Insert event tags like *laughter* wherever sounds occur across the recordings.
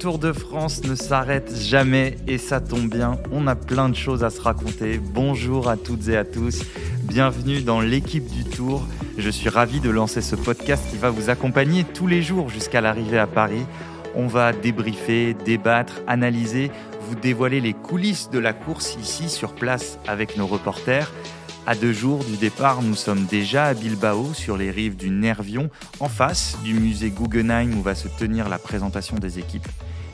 Tour de France ne s'arrête jamais et ça tombe bien, on a plein de choses à se raconter. Bonjour à toutes et à tous, bienvenue dans l'équipe du Tour. Je suis ravi de lancer ce podcast qui va vous accompagner tous les jours jusqu'à l'arrivée à Paris. On va débriefer, débattre, analyser, vous dévoiler les coulisses de la course ici sur place avec nos reporters. À deux jours du départ, nous sommes déjà à Bilbao, sur les rives du Nervion, en face du musée Guggenheim où va se tenir la présentation des équipes.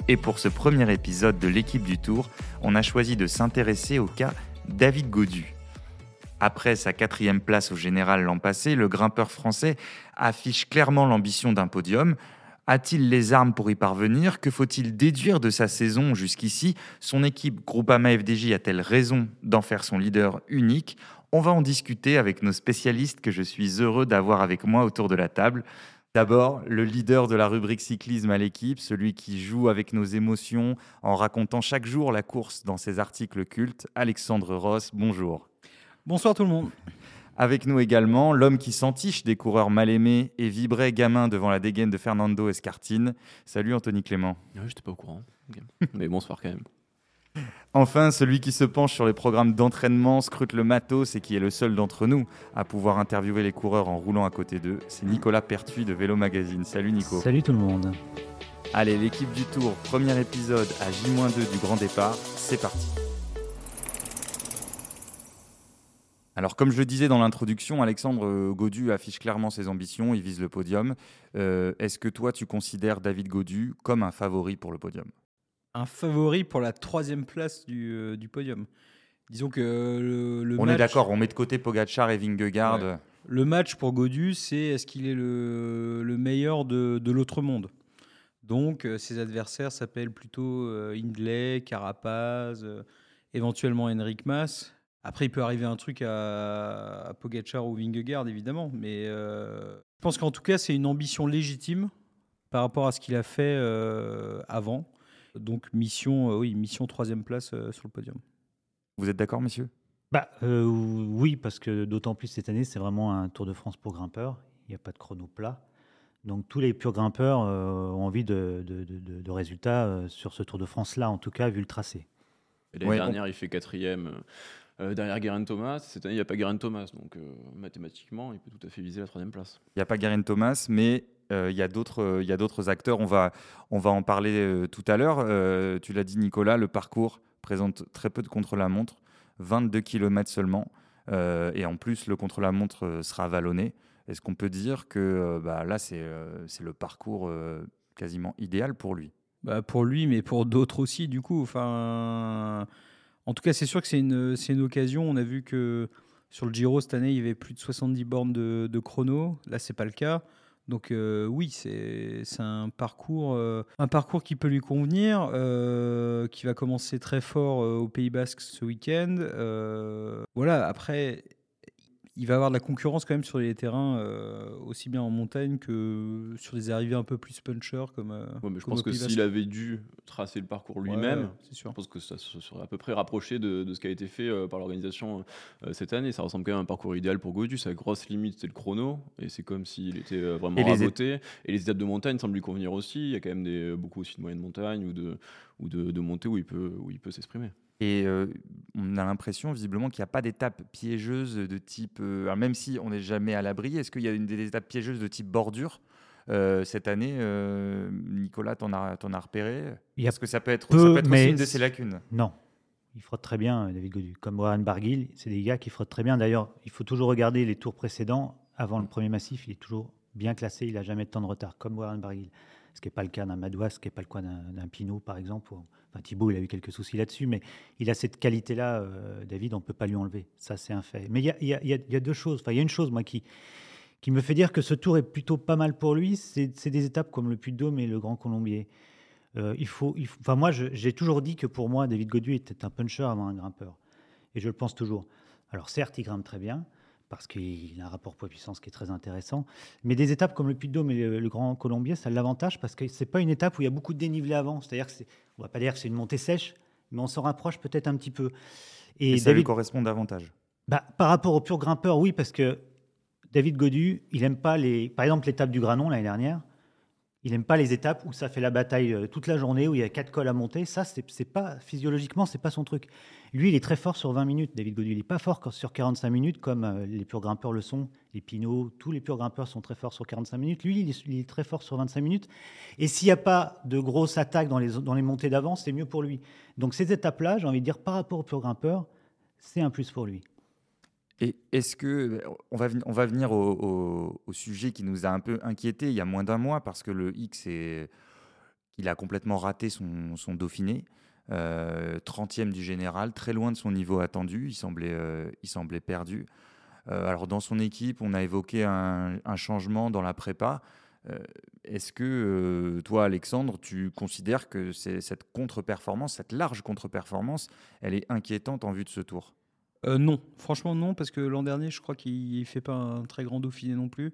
Et pour ce premier épisode de l'équipe du Tour, on a choisi de s'intéresser au cas David Godu. Après sa quatrième place au général l'an passé, le grimpeur français affiche clairement l'ambition d'un podium. A-t-il les armes pour y parvenir? Que faut-il déduire de sa saison jusqu'ici? Son équipe Groupama FDJ a-t-elle raison d'en faire son leader unique? On va en discuter avec nos spécialistes que je suis heureux d'avoir avec moi autour de la table. D'abord, le leader de la rubrique cyclisme à l'équipe, celui qui joue avec nos émotions en racontant chaque jour la course dans ses articles cultes, Alexandre Ross, bonjour. Bonsoir tout le monde. Avec nous également, l'homme qui s'entiche des coureurs mal aimés et vibrait gamin devant la dégaine de Fernando Escartine. Salut Anthony Clément. Je j'étais pas au courant. Mais bonsoir quand même. Enfin, celui qui se penche sur les programmes d'entraînement, scrute le matos et qui est le seul d'entre nous à pouvoir interviewer les coureurs en roulant à côté d'eux, c'est Nicolas Pertuis de Vélo Magazine. Salut Nico. Salut tout le monde. Allez, l'équipe du Tour, premier épisode à J-2 du grand départ, c'est parti. Alors, comme je le disais dans l'introduction, Alexandre Godu affiche clairement ses ambitions, il vise le podium. Euh, est-ce que toi, tu considères David Godu comme un favori pour le podium? Un favori pour la troisième place du, euh, du podium. Disons que le, On est d'accord, on met de côté Pogachar et Vingegaard. Le match pour Godu, c'est est-ce qu'il est le, le, meilleur de, de l'autre monde? Donc, euh, ses adversaires s'appellent plutôt euh, Hindley, Carapaz, éventuellement Henrik Mas. Après, il peut arriver un truc à, à Pogacar ou Vingegaard, évidemment. Mais je pense qu'en tout cas, c'est une ambition légitime par rapport à ce qu'il a fait avant. Donc mission, euh, oui, mission troisième place euh, sur le podium. Vous êtes d'accord, messieurs? Bah, euh, Oui, parce que d'autant plus cette année, c'est vraiment un Tour de France pour grimpeurs. Il n'y a pas de chrono plat. Donc tous les purs grimpeurs ont envie de, de, résultats sur ce Tour de France-là, en tout cas, vu le tracé. L'année dernière, il fait quatrième. derrière Guerin Thomas. Cette année, il n'y a pas Guerin Thomas. Donc, mathématiquement, il peut tout à fait viser la troisième place. Il n'y a pas Guerin Thomas, mais euh, il y a d'autres acteurs. On va, on va en parler euh, tout à l'heure. Euh, tu l'as dit, Nicolas, le parcours présente très peu de contre-la-montre, 22 km seulement. et en plus, le contre-la-montre sera vallonné. Est-ce qu'on peut dire que bah, là, c'est le parcours quasiment idéal pour lui? Bah, Pour lui, mais pour d'autres aussi, du coup. Enfin, en tout cas, c'est sûr que c'est une, une occasion. On a vu que sur le Giro, cette année, il y avait plus de 70 bornes de, de chrono. Là, c'est pas le cas. Donc euh, oui, c'est un parcours, euh, un parcours qui peut lui convenir, euh, qui va commencer très fort au Pays Basque ce week-end. voilà, après, il va avoir de la concurrence quand même sur les terrains, euh, aussi bien en montagne que sur des arrivées un peu plus puncher. Comme, euh, mais je pense que s'il avait dû tracer le parcours lui-même, je pense que ça se serait à peu près rapproché de, ce qui a été fait euh, par l'organisation cette année. Ça ressemble quand même à un parcours idéal pour Godu. Sa grosse limite, c'est le chrono, et c'est comme s'il était vraiment raboté. Et les étapes de montagne semblent lui convenir aussi. Il y a quand même des, beaucoup aussi de moyennes montagnes ou de, ou de, de montées où il peut, où il peut s'exprimer. Et euh, on a l'impression visiblement qu'il n'y a pas d'étape piégeuse de type, euh, même si on n'est jamais à l'abri, est-ce qu'il y a une des étapes piégeuses de type bordure euh, cette année Nicolas, t'en as, en as repéré? Est-ce que ça peut être, ça peut être aussi une de ses lacunes Non. Il frotte très bien, David Godu. Comme Warren Barguil, c'est des gars qui frottent très bien. D'ailleurs, il faut toujours regarder les tours précédents. Avant le premier massif, il est toujours bien classé. Il n'a jamais de temps de retard, comme Warren Barguil. Ce qui n'est pas le cas d'un Madouas, ce qui n'est pas le cas d'un Pinot, par exemple, Thibaut, il a eu quelques soucis là-dessus, mais il a cette qualité-là, euh, David, on ne peut pas lui enlever. Ça, c'est un fait. Mais il y a, deux choses. Enfin, il y a une chose, moi, qui, qui me fait dire que ce tour est plutôt pas mal pour lui. C'est des étapes comme le Puy-de-Dôme et le Grand Colombier. Euh, il faut, enfin, moi, j'ai toujours dit que pour moi, David Godu était un puncher avant un grimpeur. Et je le pense toujours. Alors, certes, il grimpe très bien parce qu'il a un rapport poids-puissance qui est très intéressant. Mais des étapes comme le Puy-de-Dôme et le, Grand Colombier, ça l'avantage parce que c'est pas une étape où il y a beaucoup de dénivelé avant. C'est-à-dire que on va pas dire que c'est une montée sèche, mais on s'en rapproche peut-être un petit peu. Et, ça lui correspond davantage. Bah, par rapport au pur grimpeur, oui, parce que David Godu, il aime pas les. Par exemple, l'étape du Granon l'année dernière, Il n'aime pas les étapes où ça fait la bataille euh, toute la journée, où il y a quatre cols à monter. Ça, c'est pas physiologiquement, c'est pas son truc. Lui, il est très fort sur 20 minutes, David Godu. Il n'est pas fort sur 45 minutes comme euh, les purs grimpeurs le sont. Les Pinot, tous les purs grimpeurs sont très forts sur 45 minutes. Lui, il est, très fort sur 25 minutes. Et s'il n'y a pas de grosses attaques dans les, dans les montées d'avance, c'est mieux pour lui. Donc ces étapes-là, j'ai envie de dire, par rapport aux purs grimpeurs, c'est un plus pour lui. Et est-ce que on va, on va venir au, sujet qui nous a un peu inquiété il y a moins d'un mois parce que le X est, il a complètement raté son, son Dauphiné, 30e euh, du général, très loin de son niveau attendu, il semblait, euh, il semblait perdu. Euh, alors dans son équipe, on a évoqué un, un changement dans la prépa. Est-ce que toi, Alexandre, tu considères que cette contre-performance, cette large contre-performance, elle est inquiétante en vue de ce tour? Euh, non, franchement non, parce que l'an dernier, je crois qu'il fait pas un très grand Dauphiné non plus.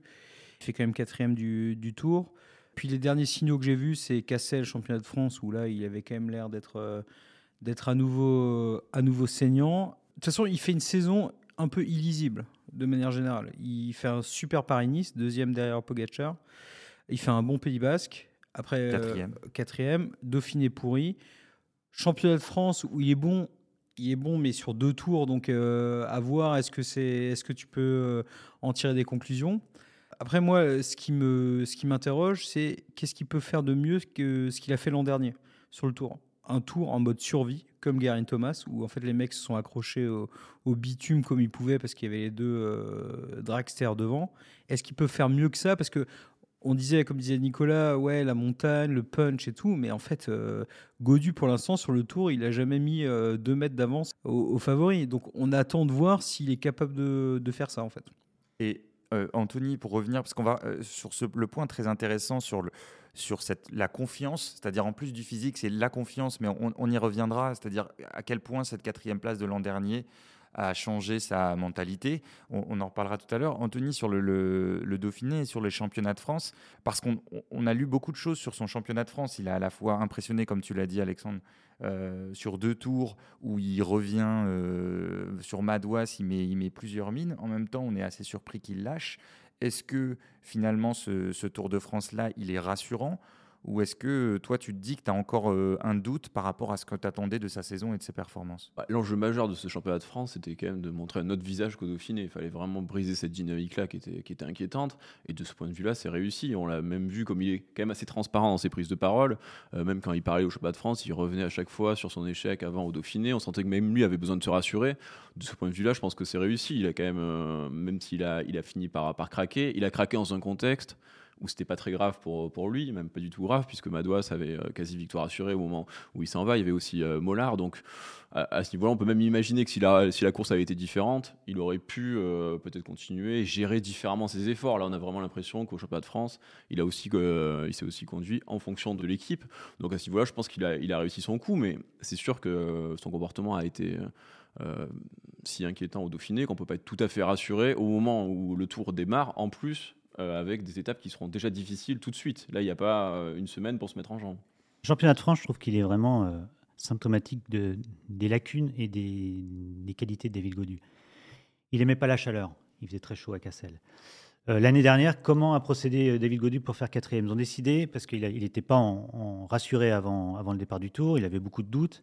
Il fait quand même quatrième du, du tour. Puis les derniers signaux que j'ai vus, c'est Cassel, championnat de France, où là, il avait quand même l'air d'être euh, d'être à nouveau, à nouveau saignant. De toute façon, il fait une saison un peu illisible, de manière générale. Il fait un super Paris-Nice, deuxième derrière Pogacar. Il fait un bon Pays Basque. Après, euh, quatrième. quatrième. Dauphiné pourri. Championnat de France, où il est bon il est bon, mais sur deux tours, donc euh, à voir. Est-ce que c'est, est-ce que tu peux euh, en tirer des conclusions? Après, moi, ce qui me, ce m'interroge, c'est qu'est-ce qu'il peut faire de mieux que ce qu'il a fait l'an dernier sur le tour? Un tour en mode survie, comme Garin Thomas, où en fait les mecs se sont accrochés au, bitume comme ils pouvaient parce qu'il y avait les deux euh, dragsters devant. Est-ce qu'il peut faire mieux que ça? Parce que on disait, comme disait Nicolas, ouais, la montagne, le punch et tout, mais en fait, euh, Godu, pour l'instant, sur le tour, il n'a jamais mis euh, deux mètres d'avance aux, favoris. Donc, on attend de voir s'il est capable de, faire ça, en fait. Et euh, Anthony, pour revenir, parce qu'on va sur ce, le point très intéressant sur, la confiance, c'est-à-dire en plus du physique, c'est la confiance, mais on y reviendra, c'est-à-dire à quel point cette quatrième place de l'an dernier à changer sa mentalité. On, en reparlera tout à l'heure. Anthony, sur le, Dauphiné et sur les championnats de France, parce qu'on a lu beaucoup de choses sur son championnat de France. Il a à la fois impressionné, comme tu l'as dit, Alexandre, euh, sur deux tours où il revient euh, sur Madouas, il met, il met plusieurs mines. En même temps, on est assez surpris qu'il lâche. Est-ce que finalement ce Tour de France-là, il est rassurant? Ou est-ce que toi, tu te dis que tu as encore euh, un doute par rapport à ce que tu attendais de sa saison et de ses performances? Bah, L'enjeu majeur de ce championnat de France, c'était quand même de montrer un autre visage qu'au Dauphiné. Il fallait vraiment briser cette dynamique-là qui était, qui était inquiétante. Et de ce point de vue-là, c'est réussi. On l'a même vu comme il est quand même assez transparent dans ses prises de parole. Euh, même quand il parlait au championnat de France, il revenait à chaque fois sur son échec avant au Dauphiné. On sentait que même lui avait besoin de se rassurer. De ce point de vue-là, je pense que c'est réussi. Il a quand même, euh, même s'il a, il a fini par, par craquer, il a craqué dans un contexte où c'était pas très grave pour, pour lui, même pas du tout grave, puisque Madouas avait euh, quasi victoire assurée au moment où il s'en va. Il y avait aussi euh, Mollard. Donc, à, ce niveau-là, on peut même imaginer que si la, si la course avait été différente, il aurait pu euh, peut-être continuer gérer différemment ses efforts. Là, on a vraiment l'impression qu'au championnat de France, il, aussi, il s'est aussi conduit en fonction de l'équipe. Donc, à ce niveau-là, je pense qu'il a, il a réussi son coup, mais c'est sûr que son comportement a été. si inquiétant au Dauphiné qu'on peut pas être tout à fait rassuré au moment où le tour démarre. En plus, euh, avec des étapes qui seront déjà difficiles tout de suite. Là, il n'y a pas euh, une semaine pour se mettre en jambe. Championnat de France, je trouve qu'il est vraiment euh, symptomatique de, des lacunes et des, qualités de David Godu. Il n'aimait pas la chaleur. Il faisait très chaud à Cassel. L'année dernière, comment a procédé David Godu pour faire quatrième? Ils ont décidé, parce qu'il n'était pas rassuré avant le départ du tour, il avait beaucoup de doutes.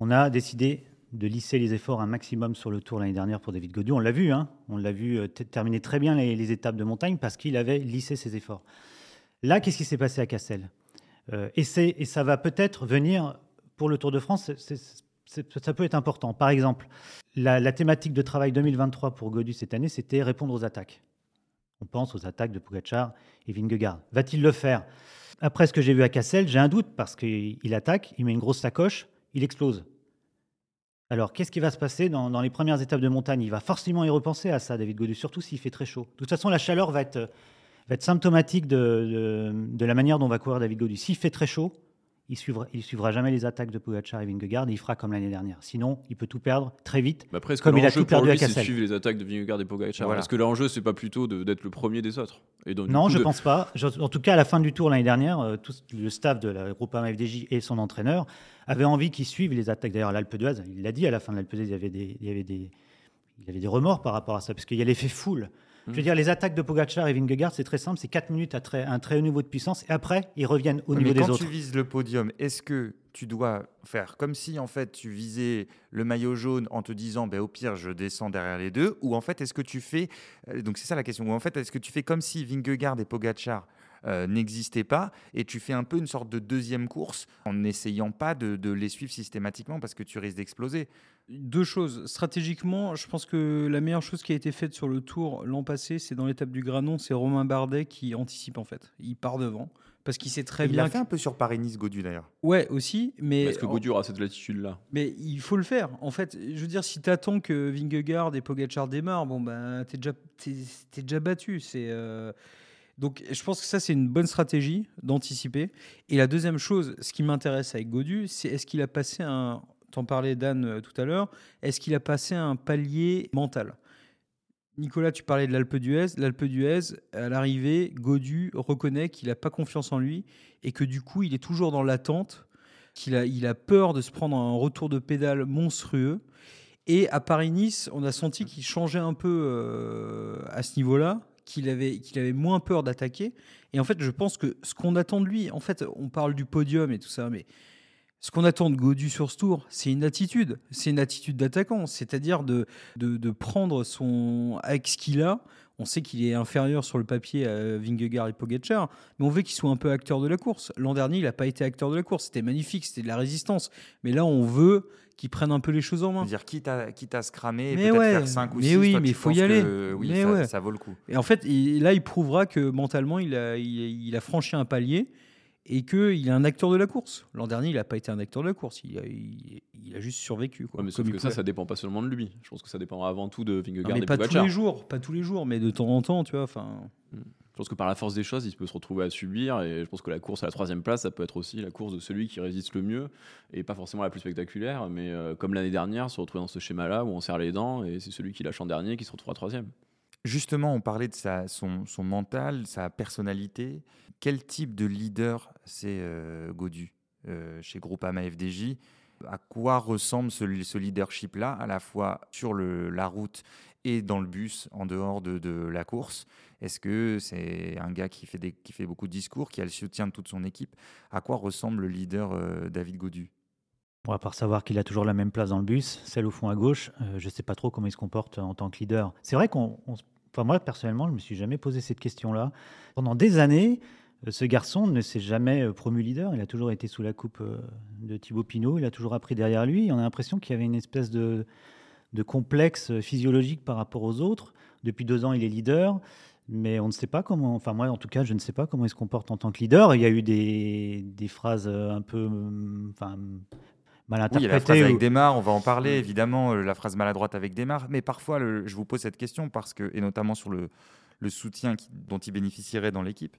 On a décidé de lisser les efforts un maximum sur le tour l'année dernière pour David Godieu. On l'a vu, hein on l'a vu euh, terminer très bien les, étapes de montagne parce qu'il avait lissé ses efforts. Là, qu'est-ce qui s'est passé à Cassel? Euh, et, et, ça va peut-être venir pour le Tour de France, ça peut être important. Par exemple, la, thématique de travail 2023 pour Godieu cette année, c'était répondre aux attaques. On pense aux attaques de Pogacar et Vingegaard. Va-t-il le faire? Après ce que j'ai vu à Cassel, j'ai un doute parce qu'il attaque, il met une grosse sacoche, il explose. Alors, qu'est-ce qui va se passer dans, les premières étapes de montagne? Il va forcément y repenser à ça, David Godu, surtout s'il fait très chaud. De toute façon, la chaleur va être, symptomatique de, la manière dont va courir David Godu. S'il fait très chaud, il suivra, il suivra jamais les attaques de Pogacar et Vingegaard et il fera comme l'année dernière. Sinon, il peut tout perdre très vite, bah après, comme il a tout perdu lui, à Cassel. suivre les attaques de Vingegaard et Pogacar? Voilà. Est-ce que l'enjeu, c'est pas plutôt d'être le premier des autres? Et donc, Non, je ne pense pas. En tout cas, à la fin du tour l'année dernière, euh, tout le staff de la groupe FDJ et son entraîneur avait envie qu'ils suivent les attaques. D'ailleurs, l'Alpe d'Huez, il l'a dit à la fin de l'Alpe d'Huez, il y avait des, il y avait des, il avait des remords par rapport à ça, parce qu'il y a l'effet foule. Je veux dire, les attaques de Pogacar et Vingegaard, c'est très simple, c'est 4 minutes à très, un très haut niveau de puissance, et après, ils reviennent au niveau des autres. Quand tu vises le podium, est-ce que tu dois faire comme si en fait tu visais le maillot jaune en te disant ben, au pire je descends derrière les deux ou en fait est-ce que tu fais euh, donc c'est ça la question ou en fait est-ce que tu fais comme si Vingegaard et Pogacar euh, n'existait pas et tu fais un peu une sorte de deuxième course en n'essayant pas de, les suivre systématiquement parce que tu risques d'exploser. Deux choses. Stratégiquement, je pense que la meilleure chose qui a été faite sur le tour l'an passé, c'est dans l'étape du Granon, c'est Romain Bardet qui anticipe en fait. Il part devant parce qu'il sait très bien. Il a fait un peu sur Paris-Nice, Godu d'ailleurs. Ouais, aussi. Mais Parce que Godu aura cette latitude-là. Mais il faut le faire. En fait, je veux dire, si tu attends que Vingegaard et Pogacar démarrent, bon, ben, t'es déjà, déjà battu. C'est. Euh, donc je pense que ça, c'est une bonne stratégie d'anticiper. Et la deuxième chose, ce qui m'intéresse avec Godu, c'est est-ce qu'il a passé un... T'en parlais Dan euh, tout à l'heure, est-ce qu'il a passé un palier mental? Nicolas, tu parlais de l'Alpe d'Huez. L'Alpe d'Huez, à l'arrivée, Godu reconnaît qu'il n'a pas confiance en lui et que du coup, il est toujours dans l'attente, qu'il a, il a peur de se prendre un retour de pédale monstrueux. Et à Paris-Nice, on a senti qu'il changeait un peu euh, à ce niveau-là qu'il avait, avait moins peur d'attaquer. Et en fait, je pense que ce qu'on attend de lui, en fait, on parle du podium et tout ça, mais ce qu'on attend de Godu sur ce tour, c'est une attitude. C'est une attitude d'attaquant, c'est-à-dire de, de, prendre son. avec qu'il a. On sait qu'il est inférieur sur le papier à Vingegaard et Pogacar, mais on veut qu'il soit un peu acteur de la course. L'an dernier, il n'a pas été acteur de la course. C'était magnifique, c'était de la résistance. Mais là, on veut qui prennent un peu les choses en main. dire quitte à, quitte à se cramer, peut-être faire 5 ou 6, mais oui, mais il faut y aller. oui, mais ça, ouais. ça, vaut le coup. Et en fait, là, il prouvera que mentalement, il a, il, a franchi un palier et qu'il est un acteur de la course. L'an dernier, il n'a pas été un acteur de la course, il a, il, a juste survécu. Quoi, mais sauf que ça, ça dépend pas seulement de lui. Je pense que ça dépend avant tout de Vingegaard mais pas tous les jours, pas tous les jours, mais de temps en temps, tu vois. Enfin. Hmm. Je pense que par la force des choses, il peut se retrouver à subir. Et je pense que la course à la troisième place, ça peut être aussi la course de celui qui résiste le mieux. Et pas forcément la plus spectaculaire, mais euh, comme l'année dernière, se retrouver dans ce schéma-là où on serre les dents et c'est celui qui lâche en dernier qui se retrouvera troisième. Justement, on parlait de son, mental, sa personnalité. Quel type de leader c'est euh, Godu euh, chez Groupama FDJ À quoi ressemble ce, leadership-là, à la fois sur la route et dans le bus, en dehors de, de la course est-ce que c'est un gars qui fait, des, qui fait beaucoup de discours, qui a le soutien de toute son équipe? À quoi ressemble le leader euh, David Godu? Bon, À part savoir qu'il a toujours la même place dans le bus, celle au fond à gauche, euh, je ne sais pas trop comment il se comporte en tant que leader. C'est vrai qu'on... Enfin, moi, personnellement, je ne me suis jamais posé cette question-là. Pendant des années, euh, ce garçon ne s'est jamais promu leader. Il a toujours été sous la coupe de Thibaut Pinot. Il a toujours appris derrière lui. On a l'impression qu'il y avait une espèce de, de complexe physiologique par rapport aux autres. Depuis deux ans, il est leader mais on ne sait pas comment, enfin moi en tout cas, je ne sais pas comment il se comporte en tant que leader. Il y a eu des, des phrases euh, un peu enfin, mal interprétées. Oui, la phrase avec Desmar, on va en parler évidemment, euh, la phrase maladroite avec Desmar, mais parfois je vous pose cette question parce que, et notamment sur le, le soutien dont il bénéficierait dans l'équipe,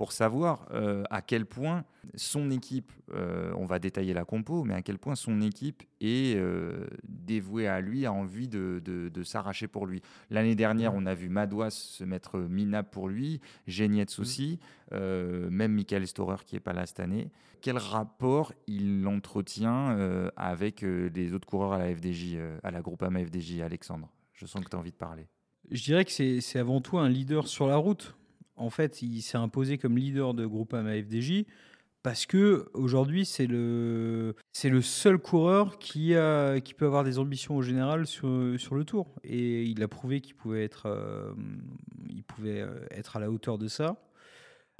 pour savoir euh, à quel point son équipe, euh, on va détailler la compo, mais à quel point son équipe est euh, dévouée à lui, a envie de, s'arracher pour lui. L'année dernière, on a vu Madouas se mettre minable pour lui, Genietz mmh. aussi, même Michael Storer qui n'est pas là cette année. Quel rapport il entretient avec des autres coureurs à la FDJ, à la Groupama FDJ, Alexandre? Je sens que tu as envie de parler. Je dirais que c'est avant tout un leader sur la route en fait, il s'est imposé comme leader de Groupama FDJ parce que aujourd'hui c'est le c'est le seul coureur qui qui peut avoir des ambitions au général sur, sur le Tour et il a prouvé qu'il pouvait être euh, il pouvait euh, être à la hauteur de ça.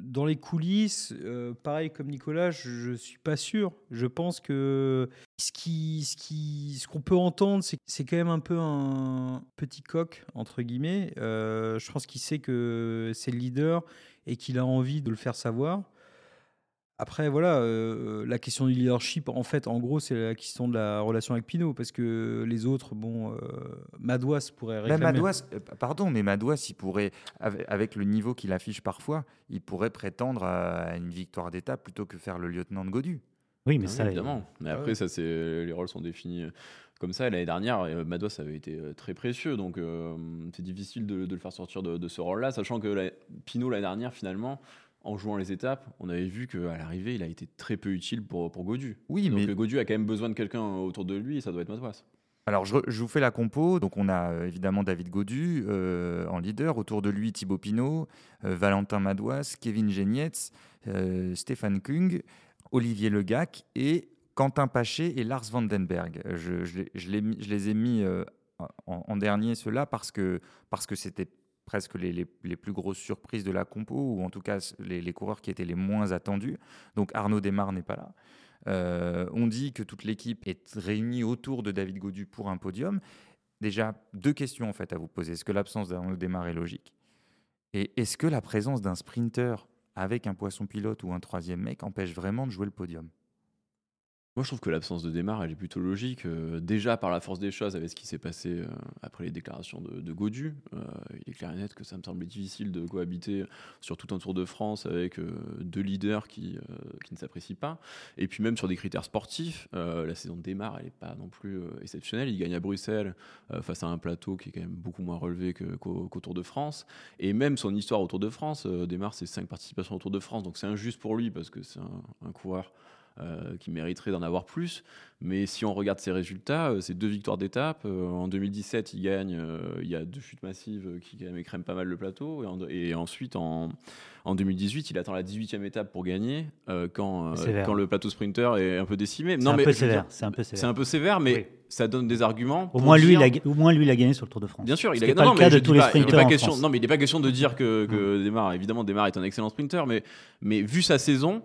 Dans les coulisses, euh, pareil comme Nicolas, je ne suis pas sûr. Je pense que ce qui, ce qui, ce qu'on peut entendre, c'est c'est quand même un peu un petit coq entre guillemets. Je pense qu'il sait que c'est le leader et qu'il a envie de le faire savoir. Après, voilà, euh, la question du leadership, en fait, en gros, c'est la question de la relation avec Pinot, parce que les autres, bon, euh, Madouas pourrait réclamer... Madouas, euh, pardon, mais Madouas, il pourrait, avec le niveau qu'il affiche parfois, il pourrait prétendre à une victoire d'étape plutôt que faire le lieutenant de Godu. Oui, mais ah ça, évidemment. Mais ah après, ça, c'est les rôles sont définis comme ça. L'année dernière, Madouas avait été très précieux, donc c'est difficile de, le faire sortir de, ce rôle-là, sachant que la, Pinot l'année dernière, finalement, en jouant les étapes, on avait vu qu'à l'arrivée, il a été très peu utile pour, pour Godu. Oui, Donc mais... Godu a quand même besoin de quelqu'un autour de lui et ça doit être Madouas. Alors, je, vous fais la compo. Donc, on a euh, évidemment David Godu euh, en leader. Autour de lui, Thibaut Pinot, euh, Valentin Madouas, Kevin Genietz, Stéphane Kung, Olivier Legac et Quentin Paché et Lars Vandenberg. Je, je, les ai mis en, dernier, ceux-là, parce que parce que c'était presque les, les, plus grosses surprises de la compo, ou en tout cas les, coureurs qui étaient les moins attendus. Donc, Arnaud Desmar n'est pas là. Euh, on dit que toute l'équipe est réunie autour de David Godu pour un podium. Déjà, deux questions en fait à vous poser. Est-ce que l'absence d'un démarre est logique? Et est-ce que la présence d'un sprinter avec un poisson pilote ou un troisième mec empêche vraiment de jouer le podium? Moi, je trouve que l'absence de démarre, elle est plutôt logique. Euh, déjà, par la force des choses, avec ce qui s'est passé euh, après les déclarations de, de Godu, euh, il est clair et net que ça me semblait difficile de cohabiter sur tout un Tour de France avec deux leaders qui, ne s'apprécient pas. Et puis, même sur des critères sportifs, la saison de démarre, elle n'est pas non plus exceptionnelle. Il gagne à Bruxelles face à un plateau qui est quand même beaucoup moins relevé qu'au Tour de France. Et même son histoire au Tour de France, démarre, c'est cinq participations au Tour de France. Donc, c'est injuste pour lui parce que c'est un coureur euh, qui mériterait d'en avoir plus. Mais si on regarde ses résultats, euh, c'est deux victoires d'étape. Euh, en 2017, il gagne, il y a deux chutes massives qui écrèment pas mal le plateau. Et, ensuite, en, en, 2018, il attend la 18e étape pour gagner quand, quand le plateau sprinter est un peu décimé. C'est un, peu sévère. C'est un peu sévère. C'est un peu sévère, mais ça donne des arguments. Au moins, lui, il a, au moins, lui, il a gagné sur le Tour de France. Bien sûr, il a gagné. pas le cas de tous les sprinters. question, non, mais il n'est pas question de dire que, que Demar, évidemment, Demar est un excellent sprinter, mais, mais vu sa saison,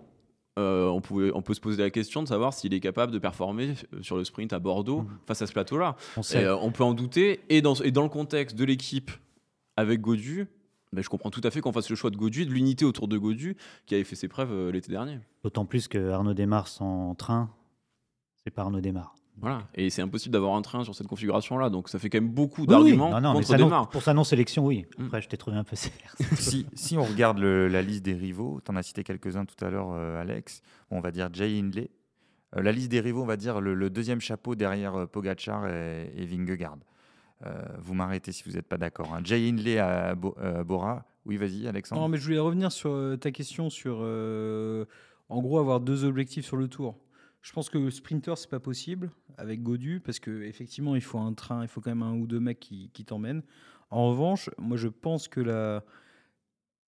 euh, on, pouvait, on peut se poser la question de savoir s'il est capable de performer euh, sur le sprint à Bordeaux mmh. face à ce plateau-là. On, euh, on, peut en douter. Et dans, et dans le contexte de l'équipe avec Godu, ben, je comprends tout à fait qu'on fasse le choix de Godu, de l'unité autour de Godu, qui avait fait ses preuves l'été dernier. D'autant plus que Arnaud démarre en train, c'est pas Arnaud démarre. Voilà. Et c'est impossible d'avoir un train sur cette configuration-là. Donc ça fait quand même beaucoup d'arguments contre Pour sa non-sélection, oui. Mm. Après, je t'ai trouvé un peu sévère. *laughs* si, si, on regarde la liste des rivaux, tu en as cité quelques-uns tout à l'heure, euh, Alex. on va dire Jay Hindley. Euh, la liste des rivaux, on va dire le, deuxième chapeau derrière euh, Pogachar et, et Vingegaard. vous m'arrêtez si vous n'êtes pas d'accord. Hein. Jay Hindley à, Bora. Oui, vas-y, Alexandre. Non, mais je voulais revenir sur ta question sur, en gros, avoir deux objectifs sur le tour. Je pense que sprinter, c'est pas possible avec Godu parce qu'effectivement, il faut un train, il faut quand même un ou deux mecs qui, qui t'emmènent. En revanche, moi, je pense que la,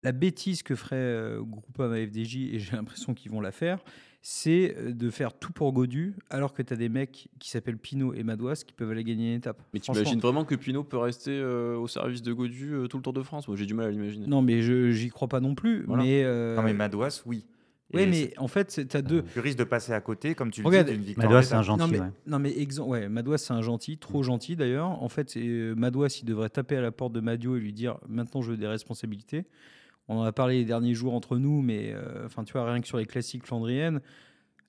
la bêtise que ferait euh, Groupama FDJ, et j'ai *laughs* l'impression qu'ils vont la faire, c'est euh, de faire tout pour Godu, alors que tu as des mecs qui s'appellent Pinot et Madouas qui peuvent aller gagner une étape. Mais tu imagines vraiment que Pinot peut rester euh, au service de Godu tout le Tour de France? Moi, j'ai du mal à l'imaginer. Non, mais je j'y crois pas non plus. Mais, Non, mais Madouas, oui. Oui, mais en fait, tu as deux. Tu risques de passer à côté, comme tu le dis, d'une victoire. Madouas, c'est un gentil. Non, mais, non, mais exemple, ouais, Madouas, c'est un gentil, trop gentil d'ailleurs. En fait, euh, Madouas, il devrait taper à la porte de Madio et lui dire maintenant, je veux des responsabilités. On en a parlé les derniers jours entre nous, mais euh, enfin, tu vois, rien que sur les classiques flandriennes,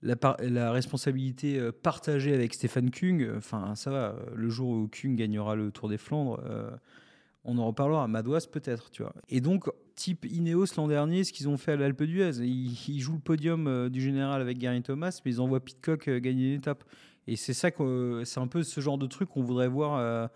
la, la responsabilité euh, partagée avec Stéphane Kung, enfin, ça va. Le jour où Kung gagnera le Tour des Flandres on en reparlera. Madouas peut-être, tu vois. Et donc, type Ineos l'an dernier, ce qu'ils ont fait à l'Alpe d'Huez, ils, jouent le podium euh, du général avec Gary Thomas, mais ils envoient Pitcock euh, gagner une étape. Et c'est ça que c'est un peu ce genre de truc qu'on voudrait voir euh,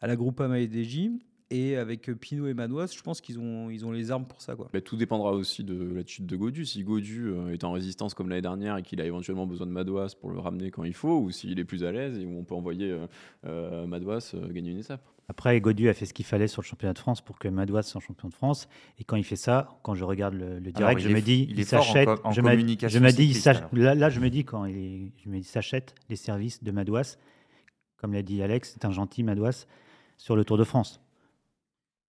à la Groupama et DJ. Et avec Pinot et Madouas, je pense qu'ils ont, ils ont les armes pour ça. Quoi. Tout dépendra aussi de l'attitude de Godu. Si Godu est en résistance comme l'année dernière et qu'il a éventuellement besoin de Madouas pour le ramener quand il faut, ou s'il est plus à l'aise et où on peut envoyer Madouas gagner une étape. Après, Godu a fait ce qu'il fallait sur le championnat de France pour que Madouas soit champion de France. Et quand il fait ça, quand je regarde le, direct, je me dis, il, s'achète. Je, me dis, là, je me dis quand il je me dis, s'achète les services de Madouas. Comme l'a dit Alex, c'est un gentil Madouas sur le Tour de France.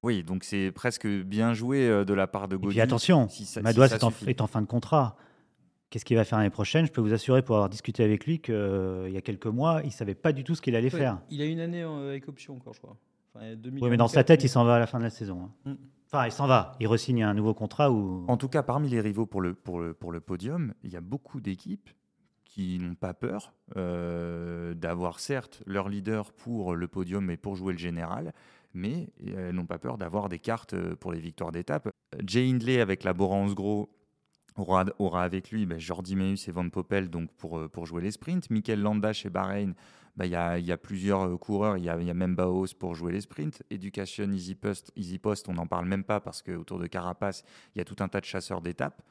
Oui, donc c'est presque bien joué euh, de la part de Godu. Et puis attention, Madouas est, en, fin de contrat. Qu'est-ce qu'il va faire l'année prochaine? Je peux vous assurer, pour avoir discuté avec lui, qu'il euh, y a quelques mois, il ne savait pas du tout ce qu'il allait faire. Il a une année euh, avec option encore, je crois. oui, mais dans sa tête, il s'en va à la fin de la saison. Hein. Mm. Enfin, il s'en va. Il resigne un nouveau contrat. Ou... En tout cas, parmi les rivaux pour le, pour le, pour le podium, il y a beaucoup d'équipes qui n'ont pas peur euh, d'avoir certes leur leader pour le podium et pour jouer le général, mais elles n'ont pas peur d'avoir des cartes pour les victoires d'étape. Jay Hindley avec la Borance Gros aura, avec lui ben, Jordi Meus et Van Poppel donc pour, euh, jouer les sprints. Mikel Landa chez Bahreïn bah, il y, a, y, a, plusieurs coureurs. Il y a, même Baos pour jouer les sprints. Education, Easy Post, Easy Post on n'en parle même pas parce qu'autour de Carapace, il y a tout un tas de chasseurs d'étapes.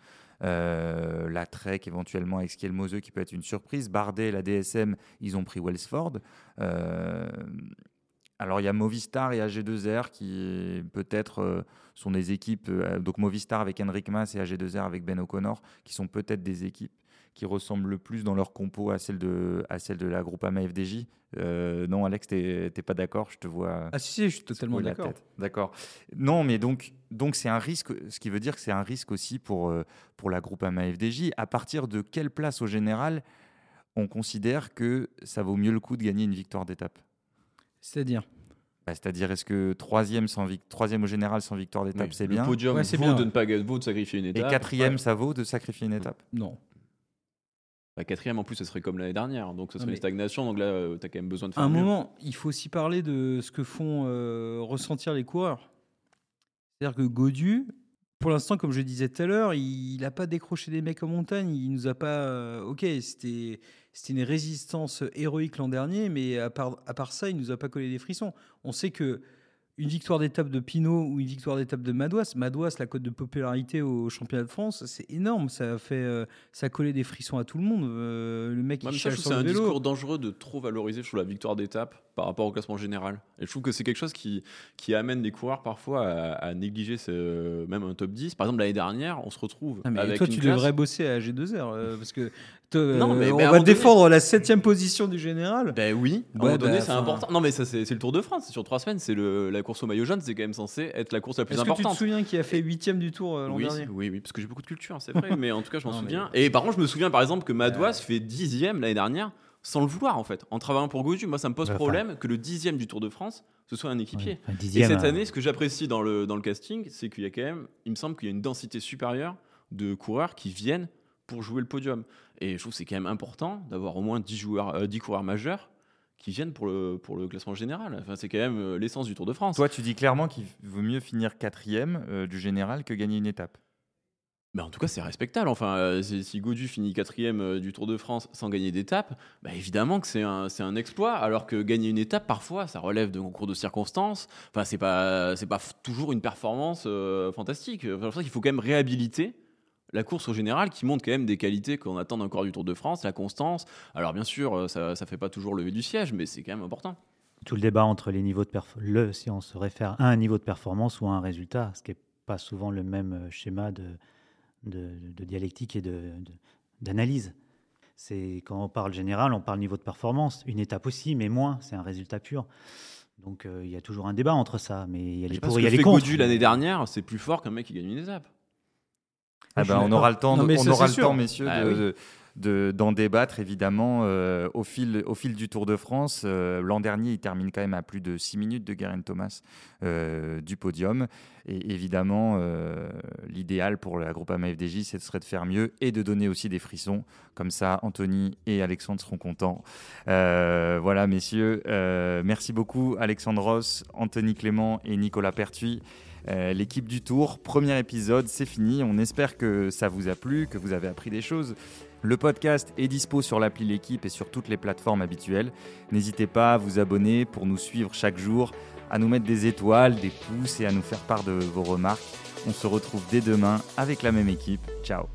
Euh, la Trek éventuellement avec Skelmose qui peut être une surprise. Bardet, la DSM, ils ont pris Wellsford. Euh, alors il y a Movistar et AG2R qui peut-être euh, sont des équipes, donc Movistar avec Henrik Mas et AG2R avec Ben O'Connor, qui sont peut-être des équipes qui ressemblent le plus dans leur compo à celle de, à celle de la Groupama FDJ. Euh, non, Alex, tu n'es pas d'accord Je te vois. Ah, si, si, je suis totalement d'accord. D'accord. Non, mais donc, donc c'est un risque, ce qui veut dire que c'est un risque aussi pour, euh, pour la Groupama FDJ. À partir de quelle place au général on considère que ça vaut mieux le coup de gagner une victoire d'étape? C'est-à-dire? Bah, c'est-à-dire, est-ce que troisième, sans troisième au général sans victoire d'étape, c'est bien? Le podium vaut, bien. de ne pas, vaut de sacrifier une étape. Et quatrième, ça vaut de sacrifier une étape? Non. La quatrième, en plus, ce serait comme l'année dernière. Donc, ce serait une stagnation. Donc là, euh, tu as quand même besoin de faire. À un moment, il faut aussi parler de ce que font euh, ressentir les coureurs. C'est-à-dire que Godu, pour l'instant, comme je disais tout à l'heure, il n'a pas décroché des mecs en montagne. Il nous a pas. Euh, ok, c'était une résistance héroïque l'an dernier, mais à part, à part ça, il nous a pas collé des frissons. On sait que une victoire d'étape de Pinot ou une victoire d'étape de Madouas. Madouas, la cote de popularité au championnat de France, c'est énorme. Ça a fait, euh, ça collé des frissons à tout le monde. Euh, le mec, qui c'est un discours dangereux de trop valoriser sur la victoire d'étape par rapport au classement général. Et je trouve que c'est quelque chose qui, qui amène les coureurs parfois à, négliger ce, même un top 10. Par exemple, l'année dernière, on se retrouve. Ah, avec toi, tu devrais bosser à G2R euh, parce que non, mais, on va défendre la septième position du général. Ben oui, à un moment donné, bah, c'est important. Non, mais ça, c'est le Tour de France. Sur trois semaines, c'est la course au maillot jaune. C'est quand même censé être la course la plus importante. Que tu te souviens qui a fait huitième du Tour euh, l'an oui, dernier? Oui, oui, parce que j'ai beaucoup de culture, c'est vrai. mais en tout cas, je m'en souviens. Et par contre, je me souviens par exemple que Madouas fait dixième l'année dernière sans le vouloir en fait. En travaillant pour Gaudu, moi ça me pose problème que le dixième du Tour de France ce soit un équipier. et cette euh, année, ce que j'apprécie dans le, dans le casting, c'est qu'il y a quand même, il me semble qu'il y a une densité supérieure de coureurs qui viennent pour jouer le podium. Et je trouve que c'est quand même important d'avoir au moins 10, joueurs, 10 euh, coureurs majeurs qui viennent pour le, pour le classement général. Enfin, c'est quand même euh, l'essence du Tour de France. Toi, tu dis clairement qu'il vaut mieux finir quatrième du général que gagner une étape. Bah, en tout cas, c'est respectable. Enfin, euh, si Godu finit quatrième euh, du Tour de France sans gagner d'étape, bah, évidemment que c'est un, exploit. Alors que gagner une étape, parfois, ça relève de concours de circonstances. Enfin, c'est pas, toujours une performance euh, fantastique. C'est pour ça qu'il faut quand même réhabiliter la course au général qui montre quand même des qualités qu'on attend encore du Tour de France, la constance. Alors bien sûr, ça ne fait pas toujours lever du siège, mais c'est quand même important. Tout le débat entre les niveaux de performance, si on se réfère à un niveau de performance ou à un résultat, ce qui n'est pas souvent le même schéma de, de, dialectique et d'analyse. C'est quand on parle général, on parle niveau de performance, une étape aussi, mais moins, c'est un résultat pur. Donc euh, il y a toujours un débat entre ça, mais il y a les pour, il y a les contre. l'année dernière, c'est plus fort qu'un mec qui gagne une étape. Ah ben, on aura le temps, on aura le temps, messieurs, ah de, d'en débattre évidemment euh, au, fil, au fil du Tour de France. Euh, l'an dernier, il termine quand même à plus de 6 minutes de Guerin Thomas euh, du podium. Et évidemment, l'idéal pour la groupe AMFDJ, ce serait de faire mieux et de donner aussi des frissons. Comme ça, Anthony et Alexandre seront contents. voilà, messieurs. merci beaucoup, Alexandre Ross, Anthony Clément et Nicolas Pertuis. l'équipe du Tour. Premier épisode, c'est fini. On espère que ça vous a plu, que vous avez appris des choses. Le podcast est dispo sur l'appli L'équipe et sur toutes les plateformes habituelles. N'hésitez pas à vous abonner pour nous suivre chaque jour, à nous mettre des étoiles, des pouces et à nous faire part de vos remarques. On se retrouve dès demain avec la même équipe. Ciao